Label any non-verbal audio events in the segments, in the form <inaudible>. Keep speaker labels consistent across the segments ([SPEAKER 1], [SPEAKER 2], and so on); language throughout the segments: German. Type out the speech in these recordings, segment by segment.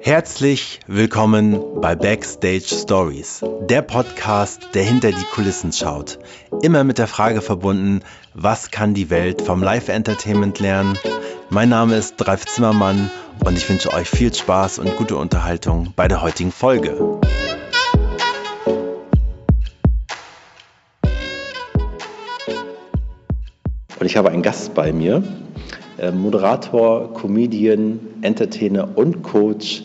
[SPEAKER 1] Herzlich willkommen bei Backstage Stories, der Podcast, der hinter die Kulissen schaut. Immer mit der Frage verbunden, was kann die Welt vom Live-Entertainment lernen? Mein Name ist Dreif Zimmermann und ich wünsche euch viel Spaß und gute Unterhaltung bei der heutigen Folge. Und ich habe einen Gast bei mir, Moderator, Comedian, Entertainer und Coach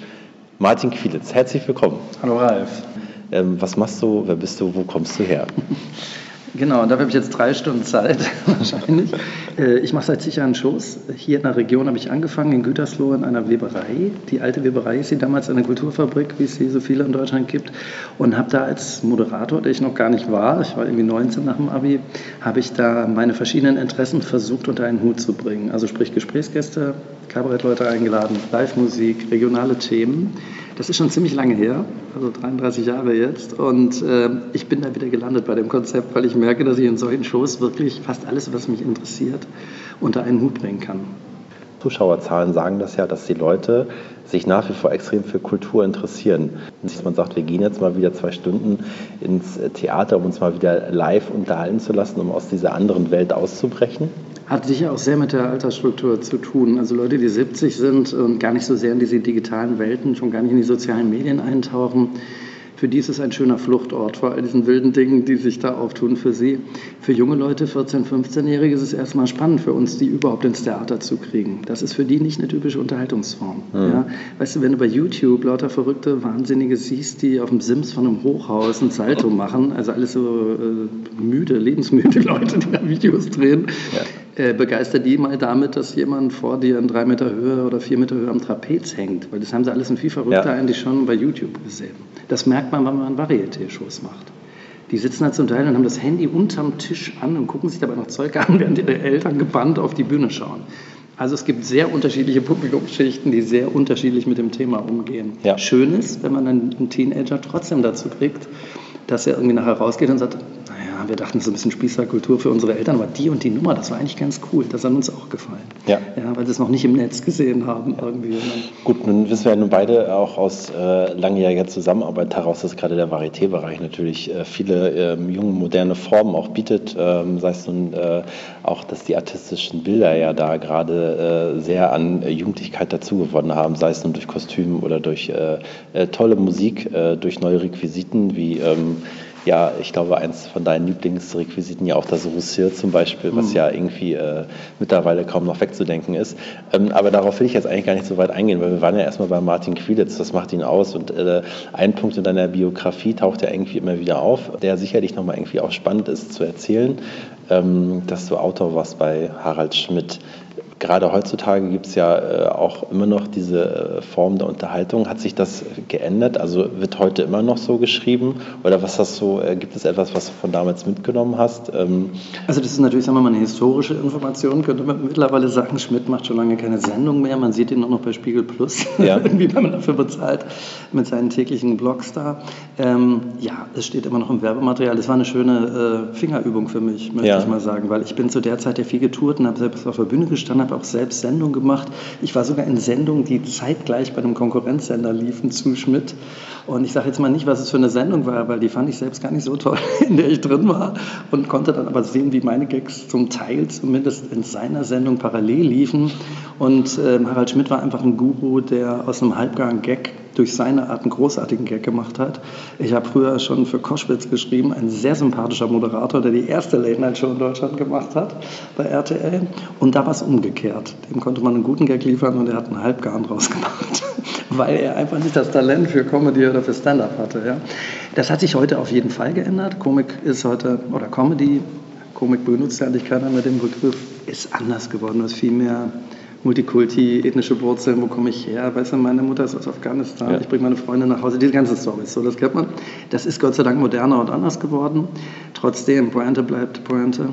[SPEAKER 1] Martin Quielitz. Herzlich willkommen.
[SPEAKER 2] Hallo Ralf.
[SPEAKER 1] Ähm, was machst du, wer bist du, wo kommst du her? <laughs>
[SPEAKER 2] Genau, und dafür habe ich jetzt drei Stunden Zeit, <laughs> wahrscheinlich. Äh, ich mache seit zig Jahren Shows. Hier in der Region habe ich angefangen, in Gütersloh in einer Weberei. Die alte Weberei ist hier damals eine Kulturfabrik, wie es sie so viele in Deutschland gibt. Und habe da als Moderator, der ich noch gar nicht war, ich war irgendwie 19 nach dem Abi, habe ich da meine verschiedenen Interessen versucht unter einen Hut zu bringen. Also sprich Gesprächsgäste, Kabarettleute eingeladen, Live-Musik, regionale Themen. Das ist schon ziemlich lange her, also 33 Jahre jetzt. Und äh, ich bin da wieder gelandet bei dem Konzept, weil ich merke, dass ich in solchen Shows wirklich fast alles, was mich interessiert, unter einen Hut bringen kann.
[SPEAKER 1] Zuschauerzahlen sagen das ja, dass die Leute sich nach wie vor extrem für Kultur interessieren. Dass man sagt, wir gehen jetzt mal wieder zwei Stunden ins Theater, um uns mal wieder live unterhalten zu lassen, um aus dieser anderen Welt auszubrechen.
[SPEAKER 2] Hat sicher auch sehr mit der Altersstruktur zu tun. Also Leute, die 70 sind und gar nicht so sehr in diese digitalen Welten, schon gar nicht in die sozialen Medien eintauchen, für die ist es ein schöner Fluchtort vor all diesen wilden Dingen, die sich da auftun für sie. Für junge Leute, 14-, 15-Jährige, ist es erstmal spannend für uns, die überhaupt ins Theater zu kriegen. Das ist für die nicht eine typische Unterhaltungsform. Mhm. Ja? Weißt du, wenn du bei YouTube lauter verrückte Wahnsinnige siehst, die auf dem Sims von einem Hochhaus ein Salto <laughs> machen, also alles so äh, müde, lebensmüde <laughs> Leute, die da Videos drehen, ja äh, begeister die mal damit, dass jemand vor dir in drei Meter Höhe oder vier Meter Höhe am Trapez hängt. Weil das haben sie alles in viel verrückter ja. eigentlich schon bei YouTube gesehen. Das merkt man, wenn man Varieté-Shows macht. Die sitzen da zum Teil und haben das Handy unterm Tisch an und gucken sich dabei noch Zeug an, <laughs> während ihre Eltern gebannt auf die Bühne schauen. Also es gibt sehr unterschiedliche Publikumsschichten, die sehr unterschiedlich mit dem Thema umgehen. Ja. Schön ist, wenn man einen Teenager trotzdem dazu kriegt, dass er irgendwie nachher rausgeht und sagt, wir dachten, so ein bisschen Spießerkultur für unsere Eltern, aber die und die Nummer, das war eigentlich ganz cool. Das hat uns auch gefallen. Ja. ja weil sie es noch nicht im Netz gesehen haben. Irgendwie.
[SPEAKER 1] Gut, nun wissen wir ja nun beide auch aus äh, langjähriger Zusammenarbeit heraus, dass gerade der Varieté-Bereich natürlich äh, viele äh, junge, moderne Formen auch bietet. Ähm, sei es nun äh, auch, dass die artistischen Bilder ja da gerade äh, sehr an Jugendlichkeit dazugewonnen haben, sei es nun durch Kostüme oder durch äh, tolle Musik, durch neue Requisiten wie ähm, ja, ich glaube, eins von deinen Lieblingsrequisiten ja auch das Rousseur zum Beispiel, was mhm. ja irgendwie äh, mittlerweile kaum noch wegzudenken ist. Ähm, aber darauf will ich jetzt eigentlich gar nicht so weit eingehen, weil wir waren ja erstmal bei Martin Quielitz, das macht ihn aus. Und äh, ein Punkt in deiner Biografie taucht ja irgendwie immer wieder auf, der sicherlich nochmal irgendwie auch spannend ist zu erzählen, ähm, dass du Autor warst bei Harald Schmidt gerade heutzutage gibt es ja äh, auch immer noch diese äh, Form der Unterhaltung. Hat sich das geändert? Also wird heute immer noch so geschrieben? Oder was hast du, äh, gibt es etwas, was du von damals mitgenommen hast?
[SPEAKER 2] Ähm also das ist natürlich, sagen wir mal, eine historische Information, könnte man mittlerweile sagen. Schmidt macht schon lange keine Sendung mehr. Man sieht ihn nur noch bei Spiegel Plus, ja. <laughs> irgendwie, wenn man dafür bezahlt, mit seinen täglichen Blogs da. Ähm, ja, es steht immer noch im Werbematerial. Das war eine schöne Fingerübung für mich, möchte ja. ich mal sagen, weil ich bin zu der Zeit ja viel getourt und habe selbst auf der Bühne gestanden, habe auch selbst Sendungen gemacht. Ich war sogar in Sendungen, die zeitgleich bei einem Konkurrenzsender liefen zu Schmidt. Und ich sage jetzt mal nicht, was es für eine Sendung war, weil die fand ich selbst gar nicht so toll, <laughs> in der ich drin war. Und konnte dann aber sehen, wie meine Gags zum Teil zumindest in seiner Sendung parallel liefen. Und äh, Harald Schmidt war einfach ein Guru, der aus einem halbgaren Gag durch seine Art einen großartigen Gag gemacht hat. Ich habe früher schon für Koschwitz geschrieben, ein sehr sympathischer Moderator, der die erste Late-Night-Show in Deutschland gemacht hat bei RTL. Und da war es umgekehrt. Dem konnte man einen guten Gag liefern und er hat einen Halbgarn draus gemacht, <laughs> weil er einfach nicht das Talent für Comedy oder für Stand-up hatte. Ja. Das hat sich heute auf jeden Fall geändert. Komik ist heute, oder Comedy, Komik benutzt ja eigentlich keiner mit dem Begriff, ist anders geworden. Hast viel mehr Multikulti, ethnische Wurzeln, wo komme ich her? Weißt du, meine Mutter ist aus Afghanistan, ja. ich bringe meine Freunde nach Hause, diese ganzen Storys, so, das kennt man. Das ist Gott sei Dank moderner und anders geworden. Trotzdem, Pointe bleibt Pointe.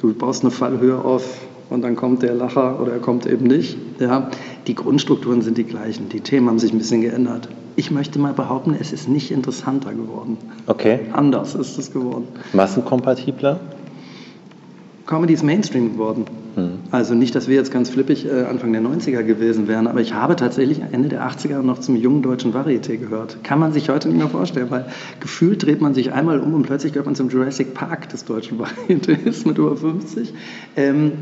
[SPEAKER 2] Du baust eine Fallhöhe auf und dann kommt der Lacher oder er kommt eben nicht. Ja, die Grundstrukturen sind die gleichen, die Themen haben sich ein bisschen geändert. Ich möchte mal behaupten, es ist nicht interessanter geworden.
[SPEAKER 1] Okay.
[SPEAKER 2] Anders ist es geworden.
[SPEAKER 1] Massenkompatibler?
[SPEAKER 2] Comedy ist Mainstream geworden. Mhm. Also nicht, dass wir jetzt ganz flippig äh, Anfang der 90er gewesen wären, aber ich habe tatsächlich Ende der 80er noch zum jungen deutschen Varieté gehört. Kann man sich heute nicht mehr vorstellen, weil gefühlt dreht man sich einmal um und plötzlich gehört man zum Jurassic Park des deutschen <laughs> Varietés mit über 50. Ähm,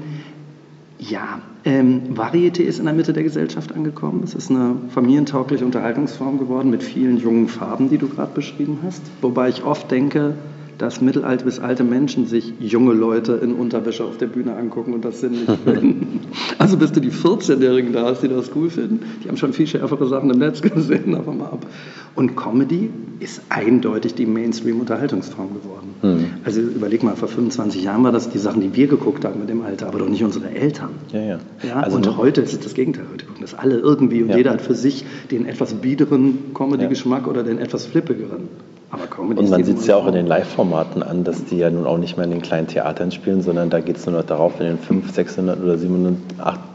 [SPEAKER 2] ja, ähm, Varieté ist in der Mitte der Gesellschaft angekommen. Es ist eine familientaugliche Unterhaltungsform geworden mit vielen jungen Farben, die du gerade beschrieben hast. Wobei ich oft denke, dass mittelalte bis alte Menschen sich junge Leute in Unterwäsche auf der Bühne angucken und das sinnlich finden. <laughs> Also bis du die 14-Jährigen da hast, die das cool finden. Die haben schon viel schärfere Sachen im Netz gesehen, <laughs> aber mal ab. Und Comedy ist eindeutig die Mainstream-Unterhaltungsform geworden. Mhm. Also überleg mal, vor 25 Jahren war das die Sachen, die wir geguckt haben mit dem Alter, aber doch nicht unsere Eltern. Ja, ja. ja also und heute ist es das Gegenteil. Heute gucken das alle irgendwie und ja. jeder hat für sich den etwas biederen Comedy-Geschmack oder den etwas flippigeren.
[SPEAKER 1] Und man sieht es ja auch in den Live-Formaten an, dass die ja nun auch nicht mehr in den kleinen Theatern spielen, sondern da geht es nur noch darauf, in den 500, 600 oder 700,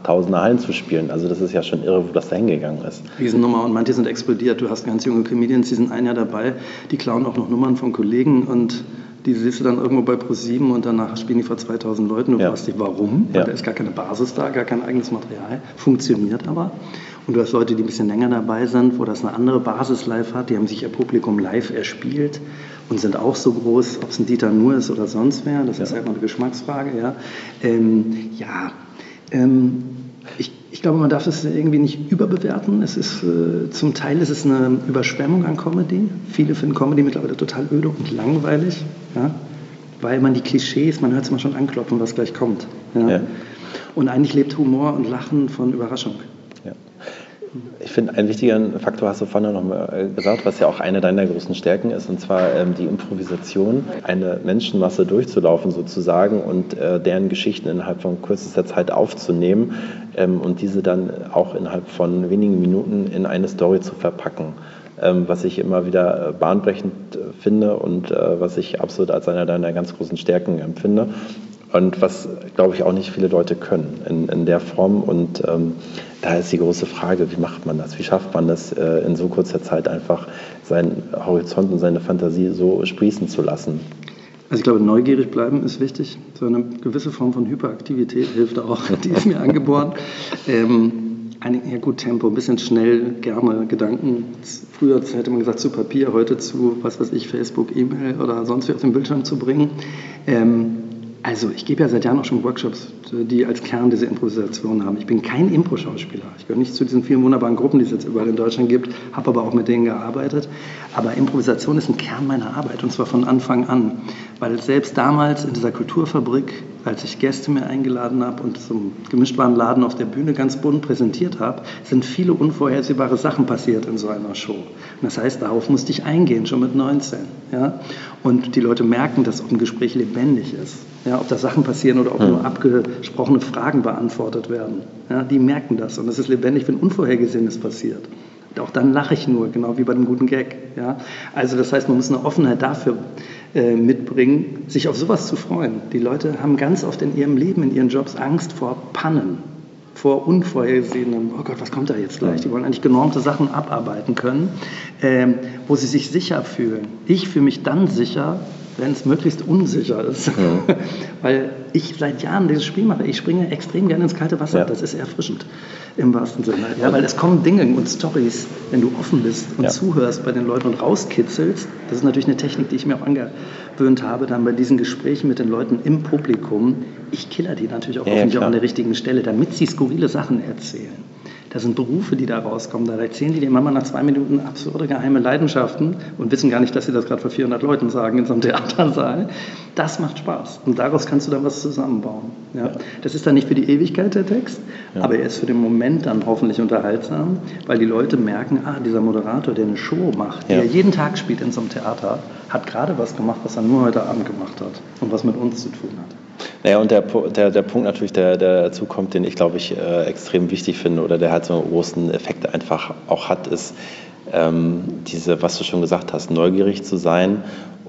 [SPEAKER 1] 8000er Hallen zu spielen. Also das ist ja schon irre, wo das da hingegangen ist.
[SPEAKER 2] Riesennummer und manche sind explodiert. Du hast ganz junge Comedians, die sind ein Jahr dabei, die klauen auch noch Nummern von Kollegen und die siehst du dann irgendwo bei Pro7 und danach spielen die vor 2000 Leuten. Du ja. fragst dich, warum? Weil ja. da ist gar keine Basis da, gar kein eigenes Material. Funktioniert aber. Und du hast Leute, die ein bisschen länger dabei sind, wo das eine andere Basis live hat. Die haben sich ihr Publikum live erspielt und sind auch so groß, ob es ein Dieter nur ist oder sonst wer. Das ja. ist halt mal eine Geschmacksfrage. Ja, ähm, ja ähm, ich, ich, glaube, man darf es irgendwie nicht überbewerten. Es ist, äh, zum Teil ist es eine Überschwemmung an Comedy. Viele finden Comedy mittlerweile total öde und langweilig, ja? weil man die Klischees, man hört es mal schon anklopfen, was gleich kommt. Ja? Ja. Und eigentlich lebt Humor und Lachen von Überraschung.
[SPEAKER 1] Ich finde, einen wichtigen Faktor hast du vorhin noch mal äh, gesagt, was ja auch eine deiner größten Stärken ist, und zwar ähm, die Improvisation, eine Menschenmasse durchzulaufen sozusagen und äh, deren Geschichten innerhalb von kürzester Zeit aufzunehmen ähm, und diese dann auch innerhalb von wenigen Minuten in eine Story zu verpacken. Ähm, was ich immer wieder äh, bahnbrechend äh, finde und äh, was ich absolut als einer deiner ganz großen Stärken empfinde und was, glaube ich, auch nicht viele Leute können in, in der Form. Und ähm, da ist die große Frage, wie macht man das? Wie schafft man das äh, in so kurzer Zeit einfach seinen Horizont und seine Fantasie so sprießen zu lassen?
[SPEAKER 2] Also ich glaube, neugierig bleiben ist wichtig. So eine gewisse Form von Hyperaktivität hilft auch. <laughs> Die ist mir angeboren. Ähm, ein ja gut, Tempo, ein bisschen schnell, gerne Gedanken. Früher hätte man gesagt zu Papier, heute zu, was weiß ich, Facebook, E-Mail oder sonst wie auf den Bildschirm zu bringen. Ähm, also ich gebe ja seit Jahren auch schon Workshops, die als Kern diese Improvisation haben. Ich bin kein Impro-Schauspieler. Ich gehöre nicht zu diesen vielen wunderbaren Gruppen, die es jetzt überall in Deutschland gibt, habe aber auch mit denen gearbeitet. Aber Improvisation ist ein Kern meiner Arbeit und zwar von Anfang an. Weil selbst damals in dieser Kulturfabrik, als ich Gäste mir eingeladen habe und zum gemischtbaren Laden auf der Bühne ganz bunt präsentiert habe, sind viele unvorhersehbare Sachen passiert in so einer Show. Und das heißt, darauf musste ich eingehen, schon mit 19. Ja? Und die Leute merken, dass ein Gespräch lebendig ist. Ja, ob da Sachen passieren oder ob hm. nur abgesprochene Fragen beantwortet werden. Ja, die merken das und es ist lebendig, wenn Unvorhergesehenes passiert. Auch dann lache ich nur, genau wie bei dem guten Gag. Ja? Also das heißt, man muss eine Offenheit dafür mitbringen, sich auf sowas zu freuen. Die Leute haben ganz oft in ihrem Leben, in ihren Jobs Angst vor Pannen, vor unvorhergesehenem, oh Gott, was kommt da jetzt gleich? Die wollen eigentlich genormte Sachen abarbeiten können, ähm, wo sie sich sicher fühlen. Ich fühle mich dann sicher, wenn es möglichst unsicher ist. Ja. <laughs> Weil ich seit Jahren dieses Spiel mache. Ich springe extrem gerne ins kalte Wasser. Ja. Das ist erfrischend im wahrsten Sinne. Ja, weil es kommen Dinge und Stories, wenn du offen bist und ja. zuhörst bei den Leuten und rauskitzelst. Das ist natürlich eine Technik, die ich mir auch angewöhnt habe, dann bei diesen Gesprächen mit den Leuten im Publikum. Ich killer die natürlich auch hoffentlich auch an der richtigen Stelle, damit sie skurrile Sachen erzählen. Das sind Berufe, die da rauskommen. Da erzählen die dir manchmal nach zwei Minuten absurde geheime Leidenschaften und wissen gar nicht, dass sie das gerade vor 400 Leuten sagen in so einem <laughs> Theatersaal. Das macht Spaß. Und daraus kannst du dann was zusammenbauen. Ja? Das ist dann nicht für die Ewigkeit der Text, ja. aber er ist für den Moment dann hoffentlich unterhaltsam, weil die Leute merken, ah, dieser Moderator, der eine Show macht, ja. er jeden Tag spielt in so einem Theater, hat gerade was gemacht, was er nur heute Abend gemacht hat und was mit uns zu tun hat.
[SPEAKER 1] Naja, und der, der, der Punkt natürlich, der, der dazu kommt, den ich glaube ich äh, extrem wichtig finde oder der halt so einen großen Effekt einfach auch hat, ist ähm, diese, was du schon gesagt hast, neugierig zu sein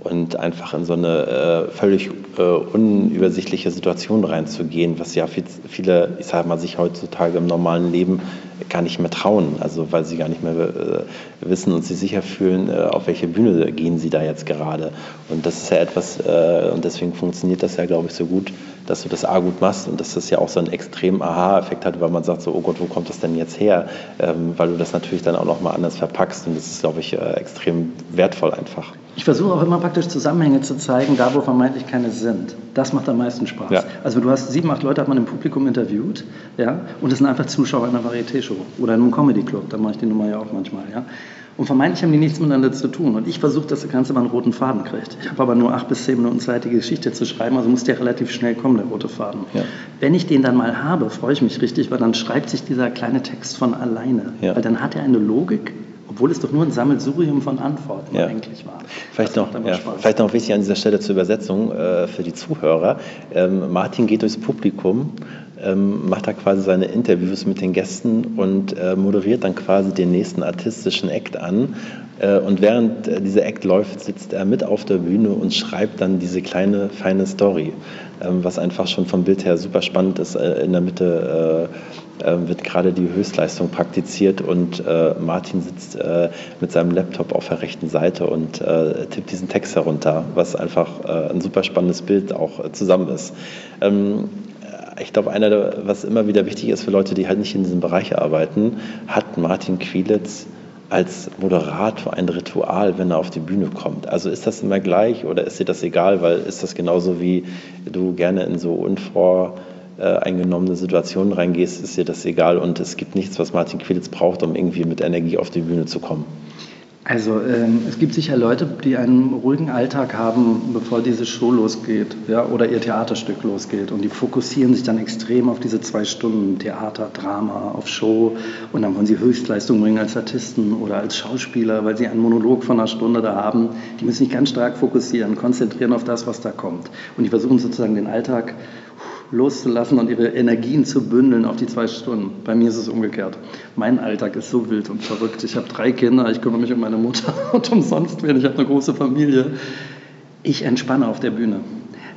[SPEAKER 1] und einfach in so eine äh, völlig äh, unübersichtliche Situation reinzugehen, was ja viel, viele, ich sage mal, sich heutzutage im normalen Leben gar nicht mehr trauen, also weil sie gar nicht mehr äh, wissen und sich sicher fühlen, äh, auf welche Bühne gehen sie da jetzt gerade. Und das ist ja etwas, äh, und deswegen funktioniert das ja, glaube ich, so gut, dass du das A gut machst und dass das ja auch so einen extremen Aha-Effekt hat, weil man sagt so, oh Gott, wo kommt das denn jetzt her? Ähm, weil du das natürlich dann auch nochmal anders verpackst und das ist, glaube ich, äh, extrem wertvoll einfach.
[SPEAKER 2] Ich versuche auch immer praktisch Zusammenhänge zu zeigen, da wo vermeintlich keine sind. Das macht am meisten Spaß. Ja. Also du hast sieben, acht Leute hat man im Publikum interviewt, ja, und das sind einfach Zuschauer einer Varieté-Show oder in einem Comedy-Club, da mache ich die Nummer ja auch manchmal, ja. Und vermeintlich haben die nichts miteinander zu tun. Und ich versuche, dass das Ganze mal einen roten Faden kriegt. Ich habe aber nur acht bis zehn Minuten Zeit, die Geschichte zu schreiben, also muss der relativ schnell kommen, der rote Faden. Ja. Wenn ich den dann mal habe, freue ich mich richtig, weil dann schreibt sich dieser kleine Text von alleine. Ja. Weil dann hat er eine Logik, obwohl es doch nur ein Sammelsurium von Antworten ja. eigentlich war.
[SPEAKER 1] Vielleicht noch, ja, vielleicht noch wichtig an dieser Stelle zur Übersetzung äh, für die Zuhörer. Ähm, Martin geht durchs Publikum, ähm, macht da quasi seine Interviews mit den Gästen und äh, moderiert dann quasi den nächsten artistischen Act an. Äh, und während äh, dieser Act läuft, sitzt er mit auf der Bühne und schreibt dann diese kleine, feine Story, was einfach schon vom Bild her super spannend ist. Äh, in der Mitte äh, ähm, wird gerade die Höchstleistung praktiziert und äh, Martin sitzt äh, mit seinem Laptop auf der rechten Seite und äh, tippt diesen Text herunter, was einfach äh, ein super spannendes Bild auch äh, zusammen ist. Ähm, ich glaube, einer, was immer wieder wichtig ist für Leute, die halt nicht in diesem Bereich arbeiten, hat Martin Quielitz als Moderator ein Ritual, wenn er auf die Bühne kommt? Also ist das immer gleich oder ist dir das egal, weil ist das genauso wie du gerne in so unvor äh, eingenommene Situationen reingehst, ist dir das egal und es gibt nichts, was Martin Quilitz braucht, um irgendwie mit Energie auf die Bühne zu kommen.
[SPEAKER 2] Also ähm, es gibt sicher Leute, die einen ruhigen Alltag haben, bevor diese Show losgeht ja, oder ihr Theaterstück losgeht. Und die fokussieren sich dann extrem auf diese zwei Stunden Theater, Drama, auf Show. Und dann wollen sie Höchstleistung bringen als Artisten oder als Schauspieler, weil sie einen Monolog von einer Stunde da haben. Die müssen sich ganz stark fokussieren, konzentrieren auf das, was da kommt. Und die versuchen sozusagen den Alltag loszulassen und ihre Energien zu bündeln auf die zwei Stunden. Bei mir ist es umgekehrt. Mein Alltag ist so wild und verrückt. Ich habe drei Kinder, ich kümmere mich um meine Mutter <laughs> und umsonst werden. Ich habe eine große Familie. Ich entspanne auf der Bühne.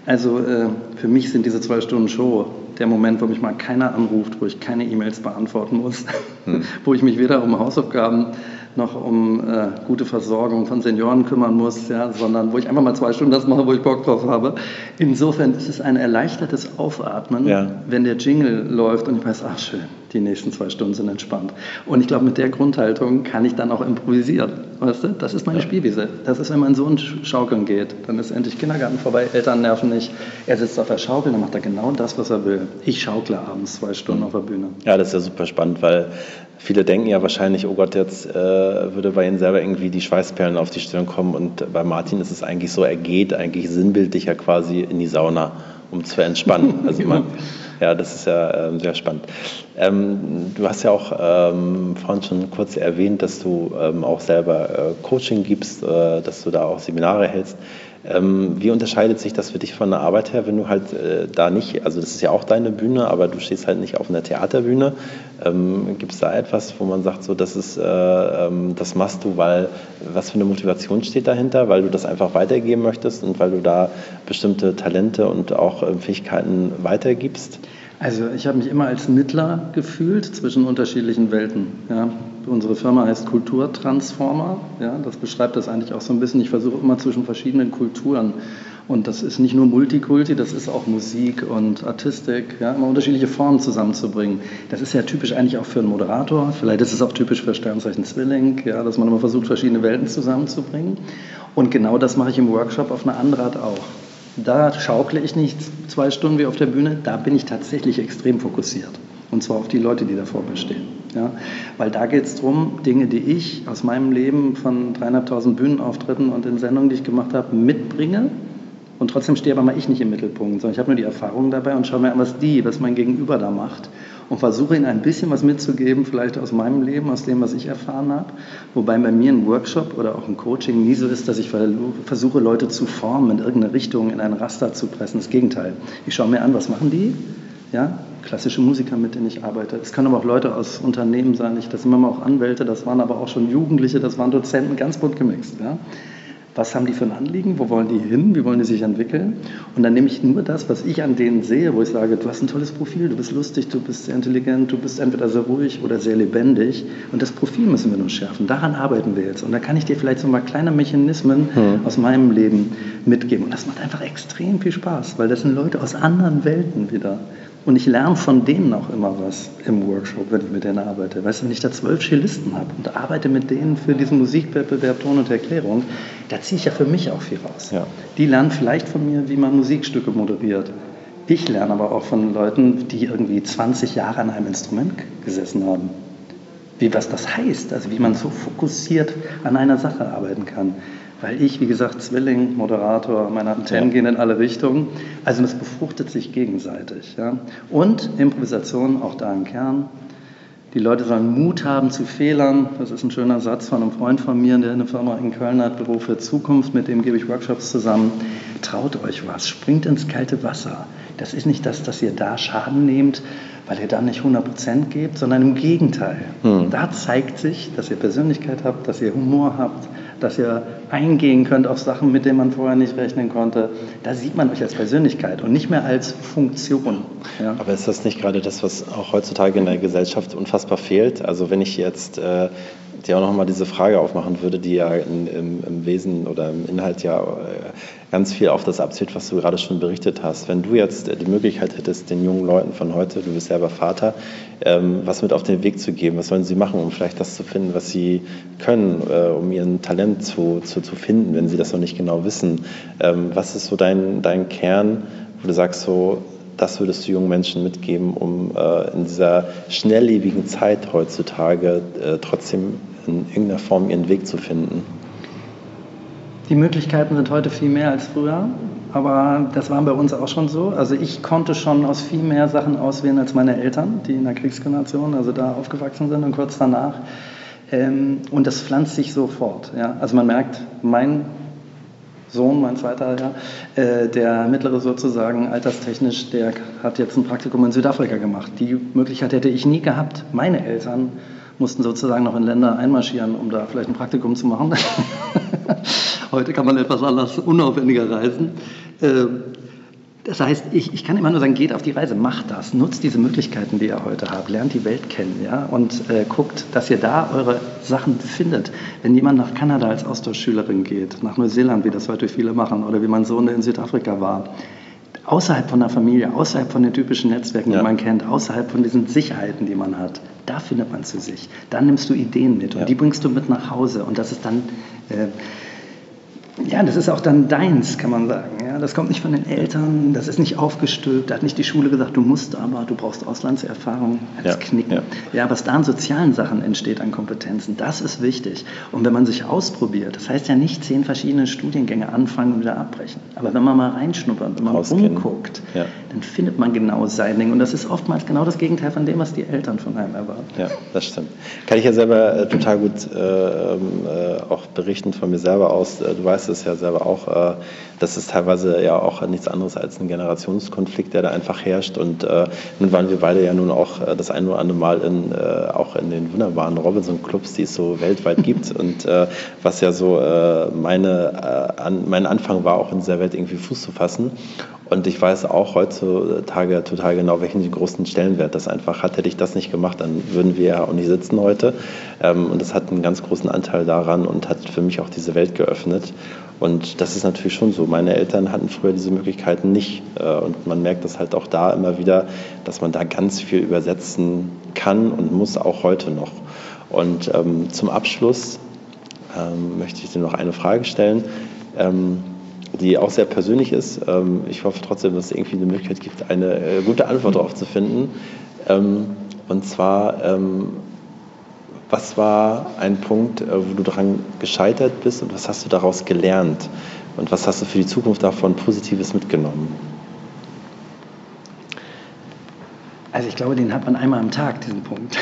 [SPEAKER 2] Also äh, für mich sind diese zwei Stunden Show der Moment, wo mich mal keiner anruft, wo ich keine E-Mails beantworten muss, hm. <laughs> wo ich mich weder um Hausaufgaben noch um äh, gute Versorgung von Senioren kümmern muss, ja, sondern wo ich einfach mal zwei Stunden das mache, wo ich Bock drauf habe. Insofern ist es ein erleichtertes Aufatmen, ja. wenn der Jingle läuft und ich weiß, ach schön, die nächsten zwei Stunden sind entspannt. Und ich glaube, mit der Grundhaltung kann ich dann auch improvisieren. Weißt du? Das ist meine ja. Spielwiese. Das ist, wenn mein Sohn schaukeln geht. Dann ist endlich Kindergarten vorbei, Eltern nerven nicht. Er sitzt auf der Schaukel, dann macht er genau das, was er will. Ich schaukle abends zwei Stunden mhm. auf der Bühne.
[SPEAKER 1] Ja, das ist ja super spannend, weil viele denken ja wahrscheinlich, oh Gott, jetzt äh, würde bei ihnen selber irgendwie die Schweißperlen auf die Stirn kommen. Und bei Martin ist es eigentlich so, er geht eigentlich sinnbildlicher quasi in die Sauna, um zu entspannen. <laughs> Also man, ja, das ist ja äh, sehr spannend. Ähm, du hast ja auch ähm, vorhin schon kurz erwähnt, dass du ähm, auch selber äh, Coaching gibst, äh, dass du da auch Seminare hältst. Ähm, wie unterscheidet sich das für dich von der Arbeit her, wenn du halt äh, da nicht, also das ist ja auch deine Bühne, aber du stehst halt nicht auf einer Theaterbühne. Ähm, Gibt es da etwas, wo man sagt, so das ist, äh, ähm, das machst du, weil was für eine Motivation steht dahinter, weil du das einfach weitergeben möchtest und weil du da bestimmte Talente und auch äh, Fähigkeiten weitergibst?
[SPEAKER 2] Also ich habe mich immer als Mittler gefühlt zwischen unterschiedlichen Welten. Ja. Unsere Firma heißt Kulturtransformer. Ja. Das beschreibt das eigentlich auch so ein bisschen. Ich versuche immer zwischen verschiedenen Kulturen. Und das ist nicht nur Multikulti, das ist auch Musik und Artistik, ja, immer unterschiedliche Formen zusammenzubringen. Das ist ja typisch eigentlich auch für einen Moderator. Vielleicht ist es auch typisch für Sternzeichen Zwilling, ja, dass man immer versucht, verschiedene Welten zusammenzubringen. Und genau das mache ich im Workshop auf eine andere Art auch. Da schaukle ich nicht zwei Stunden wie auf der Bühne, da bin ich tatsächlich extrem fokussiert. Und zwar auf die Leute, die da vor mir stehen. Ja? Weil da geht es darum, Dinge, die ich aus meinem Leben von dreieinhalbtausend Bühnenauftritten und den Sendungen, die ich gemacht habe, mitbringe. Und trotzdem stehe aber mal ich nicht im Mittelpunkt, sondern ich habe nur die Erfahrung dabei und schaue mir an, was die, was mein Gegenüber da macht und versuche ihnen ein bisschen was mitzugeben, vielleicht aus meinem Leben, aus dem, was ich erfahren habe. Wobei bei mir ein Workshop oder auch ein Coaching nie so ist, dass ich versuche, Leute zu formen, in irgendeine Richtung, in ein Raster zu pressen. Das Gegenteil. Ich schaue mir an, was machen die? Ja, klassische Musiker, mit denen ich arbeite. Es können aber auch Leute aus Unternehmen sein. Ich, das sind immer auch Anwälte, das waren aber auch schon Jugendliche, das waren Dozenten, ganz bunt gemixt. Ja? was haben die für ein Anliegen, wo wollen die hin, wie wollen die sich entwickeln. Und dann nehme ich nur das, was ich an denen sehe, wo ich sage, du hast ein tolles Profil, du bist lustig, du bist sehr intelligent, du bist entweder sehr ruhig oder sehr lebendig. Und das Profil müssen wir nur schärfen. Daran arbeiten wir jetzt. Und da kann ich dir vielleicht so mal kleine Mechanismen hm. aus meinem Leben mitgeben. Und das macht einfach extrem viel Spaß, weil das sind Leute aus anderen Welten wieder. Und ich lerne von denen auch immer was im Workshop, wenn ich mit denen arbeite. Weißt du, wenn ich da zwölf Cellisten habe und arbeite mit denen für diesen Musikwettbewerb Ton und Erklärung, da ziehe ich ja für mich auch viel raus. Ja. Die lernen vielleicht von mir, wie man Musikstücke moderiert. Ich lerne aber auch von Leuten, die irgendwie 20 Jahre an einem Instrument gesessen haben. Wie was das heißt, also wie man so fokussiert an einer Sache arbeiten kann weil ich, wie gesagt, Zwilling, Moderator, meine Antennen ja. gehen in alle Richtungen. Also das befruchtet sich gegenseitig. Ja. Und Improvisation, auch da im Kern. Die Leute sollen Mut haben zu Fehlern. Das ist ein schöner Satz von einem Freund von mir, der eine Firma in Köln hat, Büro für Zukunft, mit dem gebe ich Workshops zusammen. Traut euch was, springt ins kalte Wasser. Das ist nicht das, dass ihr da Schaden nehmt, weil ihr dann nicht 100% gebt, sondern im Gegenteil. Hm. Da zeigt sich, dass ihr Persönlichkeit habt, dass ihr Humor habt, dass ihr eingehen könnt auf Sachen, mit denen man vorher nicht rechnen konnte. Da sieht man euch als Persönlichkeit und nicht mehr als Funktion.
[SPEAKER 1] Ja. Aber ist das nicht gerade das, was auch heutzutage in der Gesellschaft unfassbar fehlt? Also wenn ich jetzt äh, dir auch nochmal diese Frage aufmachen würde, die ja in, im, im, Wesen oder im Inhalt ja äh, ganz viel auf das abzielt, was du gerade schon berichtet hast. Wenn du jetzt die Möglichkeit hättest, den jungen Leuten von heute, du bist selber Vater, ähm, was mit auf den Weg zu geben, was sollen sie machen, um vielleicht das zu finden, was sie können, äh, um ihren Talent zu, zu, zu finden, wenn sie das noch nicht genau wissen. Ähm, was ist so dein, dein Kern, wo du sagst, so, das würdest du jungen Menschen mitgeben, um äh, in dieser schnelllebigen Zeit heutzutage äh, trotzdem in irgendeiner Form ihren Weg zu finden?
[SPEAKER 2] Die Möglichkeiten sind heute viel mehr als früher, aber das war bei uns auch schon so. Also ich konnte schon aus viel mehr Sachen auswählen als meine Eltern, die in der Kriegsgeneration, also da aufgewachsen sind und kurz danach. Ähm, und das pflanzt sich sofort. Also man merkt, mein Sohn, mein zweiter, ja, äh, der mittlere sozusagen, alterstechnisch, der hat jetzt ein Praktikum in Südafrika gemacht. Die Möglichkeit hätte ich nie gehabt. Meine Eltern mussten sozusagen noch in Länder einmarschieren, um da vielleicht ein Praktikum zu machen. <laughs> Heute kann man etwas anders unaufwendiger reisen. Ähm, das heißt, ich, ich kann immer nur sagen, geht auf die Reise, macht das, nutzt diese Möglichkeiten, die ihr heute habt, lernt die Welt kennen ja, und äh, guckt, dass ihr da eure Sachen findet. Wenn jemand nach Kanada als Austauschschülerin geht, nach Neuseeland, wie das heute viele machen, oder wie mein Sohn in Südafrika war, außerhalb von der Familie, außerhalb von den typischen Netzwerken, ja. die man kennt, außerhalb von diesen Sicherheiten, die man hat, da findet man zu sich. Dann nimmst du Ideen mit und ja. die bringst du mit nach Hause und das ist dann... Äh, ja, das ist auch dann deins, kann man sagen. Ja, das kommt nicht von den Eltern, das ist nicht aufgestülpt, da hat nicht die Schule gesagt, du musst aber, du brauchst Auslandserfahrung, das ja, Knicken. Ja. ja, was da an sozialen Sachen entsteht, an Kompetenzen, das ist wichtig. Und wenn man sich ausprobiert, das heißt ja nicht zehn verschiedene Studiengänge anfangen und wieder abbrechen. Aber wenn man mal reinschnuppert, wenn man Rauskennen. umguckt, ja. dann findet man genau sein Ding. Und das ist oftmals genau das Gegenteil von dem, was die Eltern von einem erwarten.
[SPEAKER 1] Ja, das stimmt. Kann ich ja selber äh, total gut äh, ähm, äh, auch berichten von mir selber aus. Äh, du weißt es ja selber auch, äh, das ist teilweise ja auch nichts anderes als ein Generationskonflikt, der da einfach herrscht. Und äh, nun waren wir beide ja nun auch äh, das ein oder andere Mal in, äh, auch in den wunderbaren Robinson-Clubs, die es so weltweit gibt. <laughs> Und äh, was ja so äh, meine, äh, an, mein Anfang war, auch in dieser Welt irgendwie Fuß zu fassen. Und ich weiß auch heutzutage total genau, welchen großen Stellenwert das einfach hat. Hätte ich das nicht gemacht, dann würden wir ja auch nicht sitzen heute. Ähm, und das hat einen ganz großen Anteil daran und hat für mich auch diese Welt geöffnet. Und das ist natürlich schon so. Meine Eltern hatten früher diese Möglichkeiten nicht. Äh, und man merkt das halt auch da immer wieder, dass man da ganz viel übersetzen kann und muss, auch heute noch. Und ähm, zum Abschluss ähm, möchte ich dir noch eine Frage stellen, ähm, die auch sehr persönlich ist. Ähm, ich hoffe trotzdem, dass es irgendwie eine Möglichkeit gibt, eine äh, gute Antwort darauf zu finden. Ähm, und zwar, ähm, was war ein Punkt, äh, wo du daran gescheitert bist und was hast du daraus gelernt? Und was hast du für die Zukunft davon Positives mitgenommen?
[SPEAKER 2] Also ich glaube, den hat man einmal am Tag, diesen Punkt.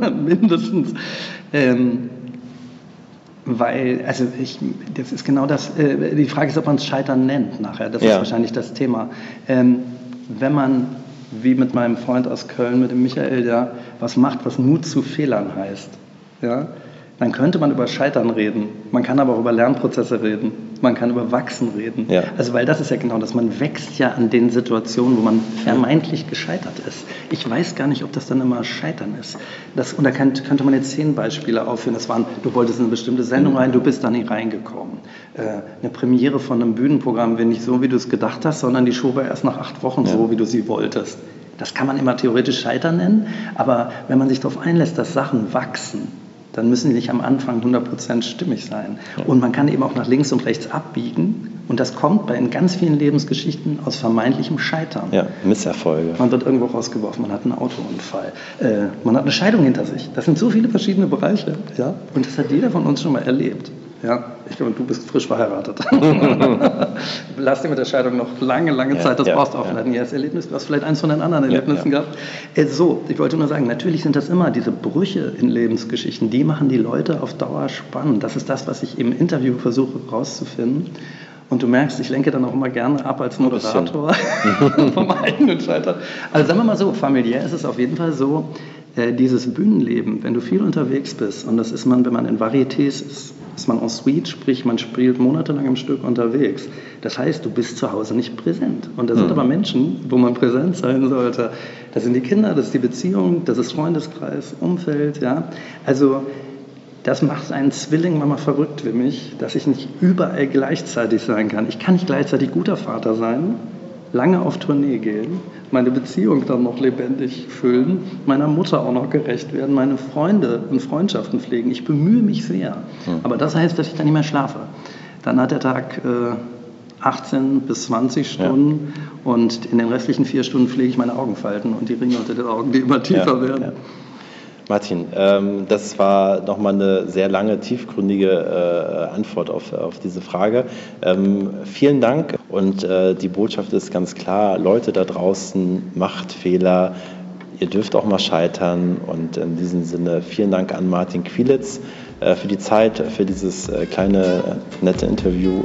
[SPEAKER 2] <laughs> Mindestens. Ähm, weil, also ich, das ist genau das, äh, die Frage ist, ob man es Scheitern nennt nachher. Das ja. ist wahrscheinlich das Thema. Ähm, wenn man wie mit meinem Freund aus Köln, mit dem Michael, der was macht, was Mut zu Fehlern heißt, ja, dann könnte man über Scheitern reden. Man kann aber auch über Lernprozesse reden. Man kann über Wachsen reden. Ja. Also weil das ist ja genau das. Man wächst ja an den Situationen, wo man vermeintlich gescheitert ist. Ich weiß gar nicht, ob das dann immer Scheitern ist. Das, und da könnte, könnte man jetzt zehn Beispiele aufführen. Das waren, du wolltest in eine bestimmte Sendung rein, du bist da nicht reingekommen. Äh, eine Premiere von einem Bühnenprogramm wäre nicht so, wie du es gedacht hast, sondern die Show war erst nach acht Wochen ja. so, wie du sie wolltest. Das kann man immer theoretisch Scheitern nennen, aber wenn man sich darauf einlässt, dass Sachen wachsen, dann müssen die nicht am Anfang 100% stimmig sein. Ja. Und man kann eben auch nach links und rechts abbiegen. Und das kommt bei in ganz vielen Lebensgeschichten aus vermeintlichem Scheitern.
[SPEAKER 1] Ja, Misserfolge.
[SPEAKER 2] Man wird irgendwo rausgeworfen, man hat einen Autounfall, äh, man hat eine Scheidung hinter sich. Das sind so viele verschiedene Bereiche. Ja? Und das hat jeder von uns schon mal erlebt. Ja, ich glaube, du bist frisch verheiratet. <laughs> Lass dir mit der Scheidung noch lange, lange Zeit, das ja, brauchst du auch ja. ein Erlebnis. Du hast vielleicht eins von den anderen Erlebnissen ja, gehabt. Äh, so, ich wollte nur sagen, natürlich sind das immer diese Brüche in Lebensgeschichten, die machen die Leute auf Dauer spannend. Das ist das, was ich im Interview versuche rauszufinden. Und du merkst, ich lenke dann auch immer gerne ab als Moderator <laughs> vom eigenen Scheitern. Also sagen wir mal so, familiär ist es auf jeden Fall so, dieses Bühnenleben, wenn du viel unterwegs bist, und das ist man, wenn man in Varietés ist, ist man en suite, sprich man spielt monatelang im Stück unterwegs. Das heißt, du bist zu Hause nicht präsent. Und da sind mhm. aber Menschen, wo man präsent sein sollte. Das sind die Kinder, das ist die Beziehung, das ist Freundeskreis, Umfeld. Ja? Also das macht einen Zwilling manchmal verrückt wie mich, dass ich nicht überall gleichzeitig sein kann. Ich kann nicht gleichzeitig guter Vater sein, lange auf Tournee gehen, meine Beziehung dann noch lebendig füllen, meiner Mutter auch noch gerecht werden, meine Freunde und Freundschaften pflegen. Ich bemühe mich sehr. Hm. Aber das heißt, dass ich dann nicht mehr schlafe. Dann hat der Tag äh, 18 bis 20 Stunden ja. und in den restlichen vier Stunden pflege ich meine Augenfalten und die Ringe unter den Augen, die immer tiefer ja, werden. Ja.
[SPEAKER 1] Martin, ähm, das war nochmal eine sehr lange, tiefgründige äh, Antwort auf, auf diese Frage. Ähm, vielen Dank und äh, die Botschaft ist ganz klar, Leute da draußen, macht Fehler, ihr dürft auch mal scheitern und in diesem Sinne vielen Dank an Martin Quilitz äh, für die Zeit, für dieses äh, kleine, nette Interview.